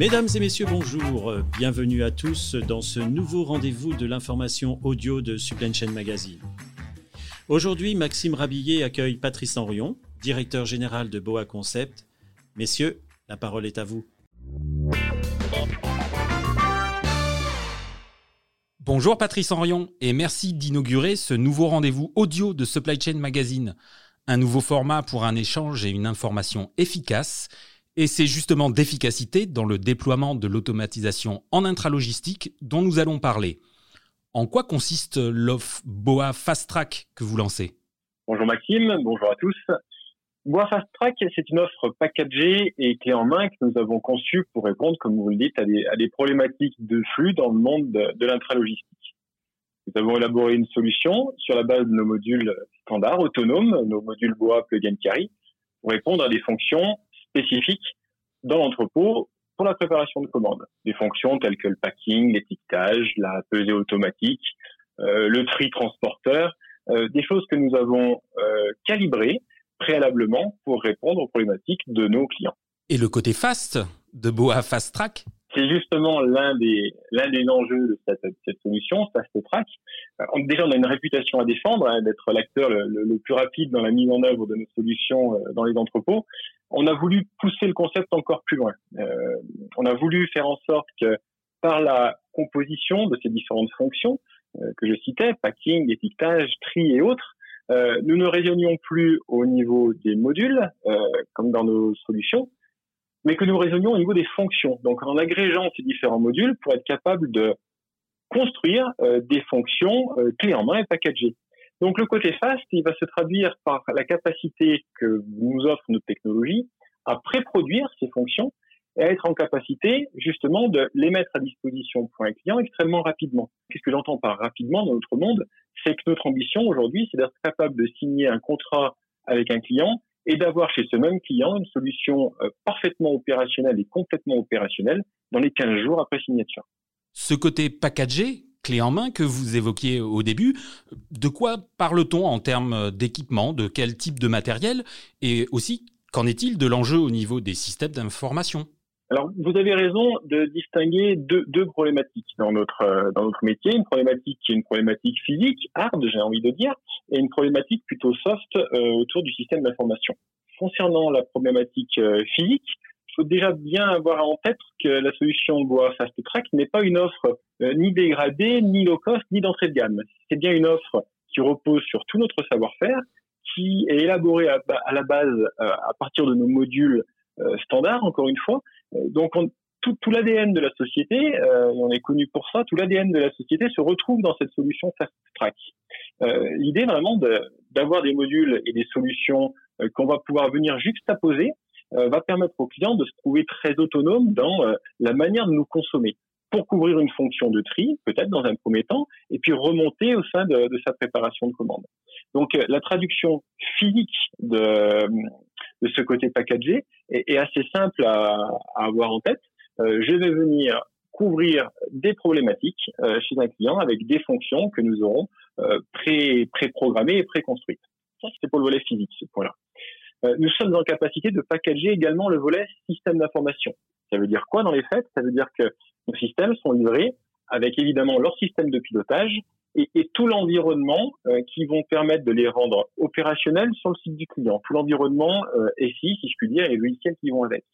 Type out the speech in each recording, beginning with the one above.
Mesdames et messieurs, bonjour. Bienvenue à tous dans ce nouveau rendez-vous de l'information audio de Supply Chain Magazine. Aujourd'hui, Maxime Rabillet accueille Patrice Henrion, directeur général de Boa Concept. Messieurs, la parole est à vous. Bonjour Patrice Henrion et merci d'inaugurer ce nouveau rendez-vous audio de Supply Chain Magazine. Un nouveau format pour un échange et une information efficace et c'est justement d'efficacité dans le déploiement de l'automatisation en intralogistique dont nous allons parler. En quoi consiste l'offre BOA Fast Track que vous lancez? Bonjour Maxime, bonjour à tous. BOA Fast Track, c'est une offre packagée et clé en main que nous avons conçue pour répondre, comme vous le dites, à des, problématiques de flux dans le monde de, l'intralogistique. Nous avons élaboré une solution sur la base de nos modules standards, autonomes, nos modules BOA Plug and Carry, pour répondre à des fonctions spécifiques dans l'entrepôt pour la préparation de commandes. Des fonctions telles que le packing, l'étiquetage, la pesée automatique, euh, le tri transporteur, euh, des choses que nous avons euh, calibrées préalablement pour répondre aux problématiques de nos clients. Et le côté fast de Boa Fast Track? C'est justement l'un des l'un des enjeux de cette, cette solution, Fast Track. déjà, on a une réputation à défendre, hein, d'être l'acteur le, le, plus rapide dans la mise en œuvre de nos solutions dans les entrepôts on a voulu pousser le concept encore plus loin. Euh, on a voulu faire en sorte que par la composition de ces différentes fonctions euh, que je citais, packing, étiquetage, tri et autres, euh, nous ne raisonnions plus au niveau des modules, comme dans nos solutions, mais que nous raisonnions au niveau des fonctions. Donc en agrégeant ces différents modules pour être capable de construire des fonctions clés en main et packagées. Donc le côté fast, il va se traduire par la capacité que nous offre notre technologie à pré-produire ces fonctions et à être en capacité justement de les mettre à disposition pour un client extrêmement rapidement. Qu'est-ce que j'entends par rapidement dans notre monde? C'est que notre ambition aujourd'hui, c'est d'être capable de signer un contrat avec un client et d'avoir chez ce même client une solution euh, parfaitement opérationnelle et complètement opérationnelle dans les 15 jours après signature. Ce côté packagé, clé en main que vous évoquiez au début. De quoi parle-t-on en termes d'équipement, de quel type de matériel? Et aussi qu'en est-il de l'enjeu au niveau des systèmes d'information? Alors, vous avez raison de distinguer deux, problématiques dans notre euh, dans notre métier. Une problématique qui est une problématique physique, hard, j'ai envie de dire, et une problématique plutôt soft euh, autour du système d'information. Concernant la problématique euh, physique, déjà bien avoir en tête que la solution Boa Fast Track n'est pas une offre euh, ni dégradée, ni low cost, ni d'entrée de gamme. C'est bien une offre qui repose sur tout notre savoir-faire, qui est élaborée à, la base euh, à partir de nos modules euh, standards, encore une fois. donc, tout, l'ADN de la société, et on est connu pour ça, tout l'ADN de la société se retrouve dans cette solution Fast Track. L'idée vraiment d'avoir des modules et des solutions qu'on va pouvoir venir juxtaposer va permettre au client de se trouver très autonome dans euh, la manière de nous consommer pour couvrir une fonction de tri, peut-être dans un premier temps, et puis remonter au sein de, de sa préparation de commande. Donc euh, la traduction physique de, de ce côté packagé est, est assez simple à, à, avoir en tête. Euh, je vais venir couvrir des problématiques euh, chez un client avec des fonctions que nous aurons pré, pré-programmées et pré-construites. Ça, c'est pour le volet physique, ce point-là. Euh, nous sommes en capacité de packager également le volet système d'information. Ça veut dire quoi dans les faits? Ça veut dire que nos systèmes sont livrés avec évidemment leur système de pilotage et, et tout l'environnement euh, qui vont permettre de les rendre opérationnels sur le site du client. Tout l'environnement euh, SI, si je puis dire, et les logiciels qui vont avec.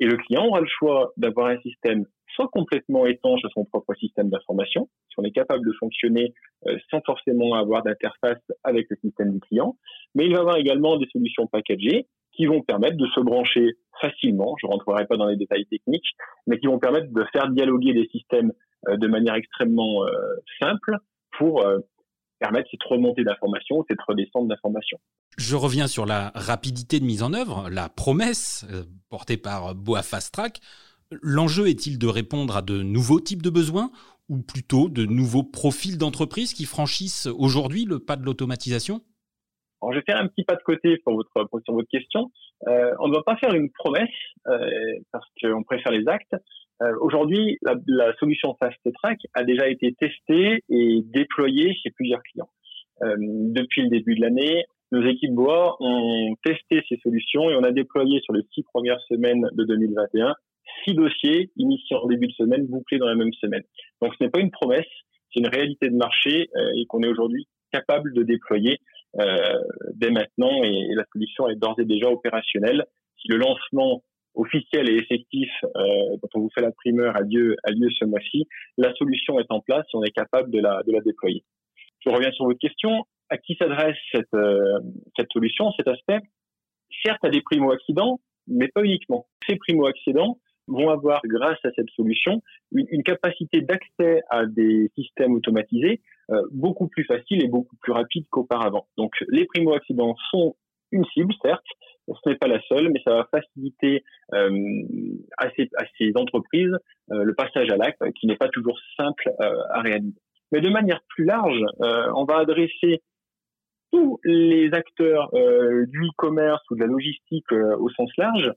Et le client aura le choix d'avoir un système soit complètement étanche à son propre système d'information, si on est capable de fonctionner euh, sans forcément avoir d'interface avec le système du client, mais il va avoir également des solutions packagées qui vont permettre de se brancher facilement, je ne rentrerai pas dans les détails techniques, mais qui vont permettre de faire dialoguer des systèmes euh, de manière extrêmement euh, simple pour permettre cette remontée d'informations, cette redescente d'informations. Je reviens sur la rapidité de mise en œuvre, la promesse portée par Boa Fast Track. L'enjeu est-il de répondre à de nouveaux types de besoins ou plutôt de nouveaux profils d'entreprises qui franchissent aujourd'hui le pas de l'automatisation? Alors, je vais faire un petit pas de côté pour votre, sur votre question. Euh, on ne va pas faire une promesse euh, parce qu'on préfère les actes. Euh, aujourd'hui, la, la, solution Fast Track a déjà été testée et déployée chez plusieurs clients. Euh, depuis le début de l'année, nos équipes BOA ont testé ces solutions et on a déployé sur les six premières semaines de 2021 six dossiers initiés en début de semaine, bouclés dans la même semaine. Donc ce n'est pas une promesse, c'est une réalité de marché et qu'on est aujourd'hui capable de déployer dès maintenant et, la solution est d'ores et déjà opérationnelle. Si le lancement officiel et effectif euh, dont on vous fait la primeur a lieu, a lieu ce mois-ci, la solution est en place et on est capable de la, déployer. Je reviens sur votre question. À qui s'adresse cette, euh, solution, cet aspect? Certes, à des primo-accidents, mais pas uniquement. Ces primo-accidents vont avoir, grâce à cette solution, une, capacité d'accès à des systèmes automatisés euh, beaucoup plus facile et beaucoup plus rapide qu'auparavant. Donc, les primo-accidents sont une cible, certes, ce n'est pas la seule, mais ça va faciliter euh, à, ces, entreprises euh, le passage à l'acte, qui n'est pas toujours simple euh, à réaliser. Mais de manière plus large, on va adresser tous les acteurs du e-commerce ou de la logistique au sens large,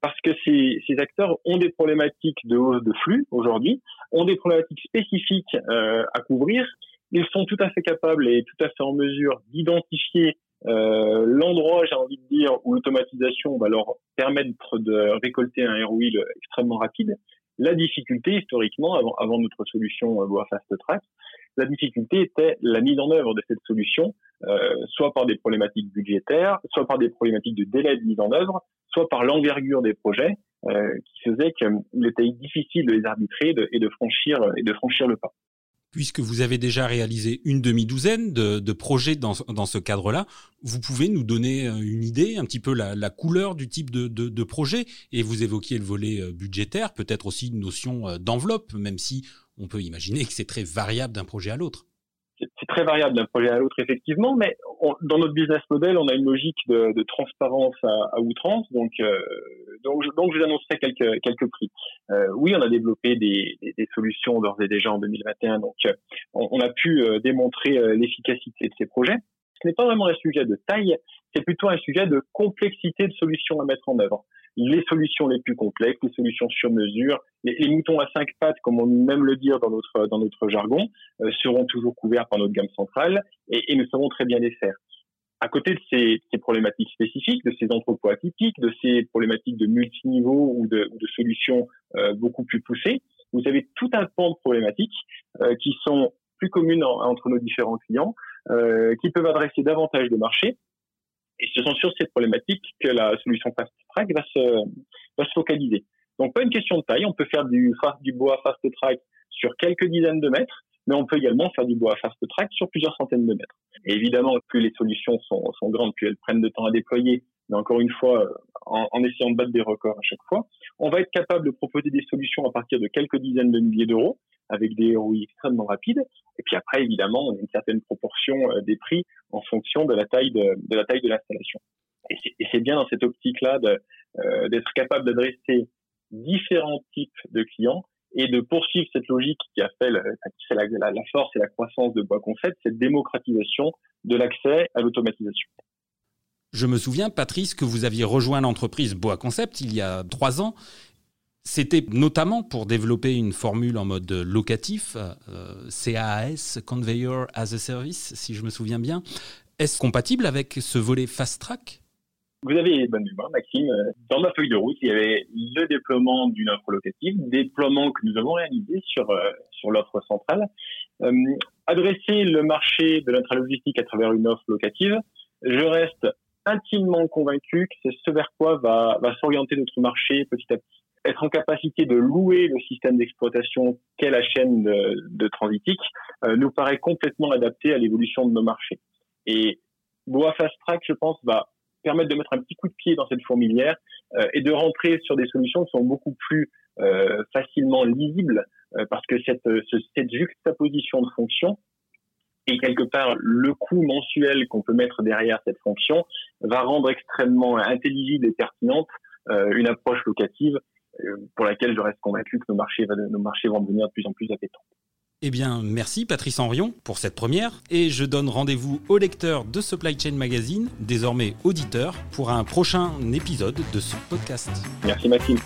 parce que ces, acteurs ont des problématiques de hausse de flux aujourd'hui, ont des problématiques spécifiques à couvrir. Ils sont tout à fait capables et tout à fait en mesure d'identifier euh, l'endroit, j'ai envie de dire, où l'automatisation va leur permettre de récolter un ROI extrêmement rapide. La difficulté, historiquement, avant, avant notre solution Boa Fast Track, la difficulté était la mise en œuvre de cette solution, euh, soit par des problématiques budgétaires, soit par des problématiques de délai de mise en œuvre, soit par l'envergure des projets, euh, qui faisait qu'il était difficile de les arbitrer et de franchir et de franchir le pas puisque vous avez déjà réalisé une demi-douzaine de, projets dans, ce cadre-là, vous pouvez nous donner euh, une idée, un petit peu la, couleur du type de, projet, et vous évoquiez le volet euh, budgétaire, peut-être aussi une notion euh, d'enveloppe, même si on peut imaginer que c'est très variable d'un projet à l'autre très variable d'un projet à l'autre, effectivement, mais dans notre business model, on a une logique de, transparence à, outrance, donc, euh, donc, donc je vous annoncerai quelques, quelques prix. Euh, oui, on a développé des, solutions d'ores et déjà en 2021, donc euh, on, a pu démontrer l'efficacité de ces projets. Ce n'est pas vraiment un sujet de taille, c'est plutôt un sujet de complexité de solutions à mettre en œuvre les solutions les plus complexes, les solutions sur mesure, les, les moutons à cinq pattes, comme on aime le dire dans notre dans notre jargon, euh, seront toujours couverts par notre gamme centrale et, et, nous savons très bien les faire. À côté de ces, ces, problématiques spécifiques, de ces entrepôts atypiques, de ces problématiques de multiniveau ou de, de solutions euh, beaucoup plus poussées, vous avez tout un pan de problématiques euh, qui sont plus communes entre nos différents clients, euh, qui peuvent adresser davantage de marchés et ce sont sur ces problématiques que la solution Fast Track va se, va se focaliser. Donc pas une question de taille, on peut faire du, du bois Fast Track sur quelques dizaines de mètres, mais on peut également faire du bois Fast Track sur plusieurs centaines de mètres. Et évidemment, plus les solutions sont, sont grandes, plus elles prennent de temps à déployer, mais encore une fois, en, en, essayant de battre des records à chaque fois, on va être capable de proposer des solutions à partir de quelques dizaines de milliers d'euros, avec des ROI extrêmement rapides. Et puis après, évidemment, on a une certaine proportion euh, des prix en fonction de la taille de, la taille de l'installation. Et c'est bien dans cette optique-là euh, d'être capable d'adresser différents types de clients et de poursuivre cette logique qui a fait, la, la, la, force et la croissance de Bois Concept, cette démocratisation de l'accès à l'automatisation. Je me souviens, Patrice, que vous aviez rejoint l'entreprise Bois Concept il y a trois ans c'était notamment pour développer une formule en mode locatif, euh, CAAS, Conveyor as a Service, si je me souviens bien. Est-ce compatible avec ce volet Fast Track? Vous avez bonne mémoire, Maxime. Dans ma feuille de route, il y avait le déploiement d'une offre locative, déploiement que nous avons réalisé sur, euh, sur l'offre centrale. Euh, adresser le marché de l'intralogistique à travers une offre locative, je reste intimement convaincu que c'est ce vers quoi va, va s'orienter notre marché petit à petit être en capacité de louer le système d'exploitation qu'est la chaîne de, de transitique euh, nous paraît complètement adapté à l'évolution de nos marchés. Et Boa Fast Track, je pense, va permettre de mettre un petit coup de pied dans cette fourmilière euh, et de rentrer sur des solutions qui sont beaucoup plus euh, facilement lisibles euh, parce que cette, ce, cette juxtaposition de fonctions et quelque part le coût mensuel qu'on peut mettre derrière cette fonction va rendre extrêmement intelligible et pertinente une approche locative euh, pour laquelle je reste convaincu que nos marchés, nos marchés vont devenir de plus en plus appétants. Eh bien, merci Patrice Henrion pour cette première et je donne rendez-vous aux lecteurs de Supply Chain Magazine, désormais auditeurs, pour un prochain épisode de ce podcast. Merci Maxime.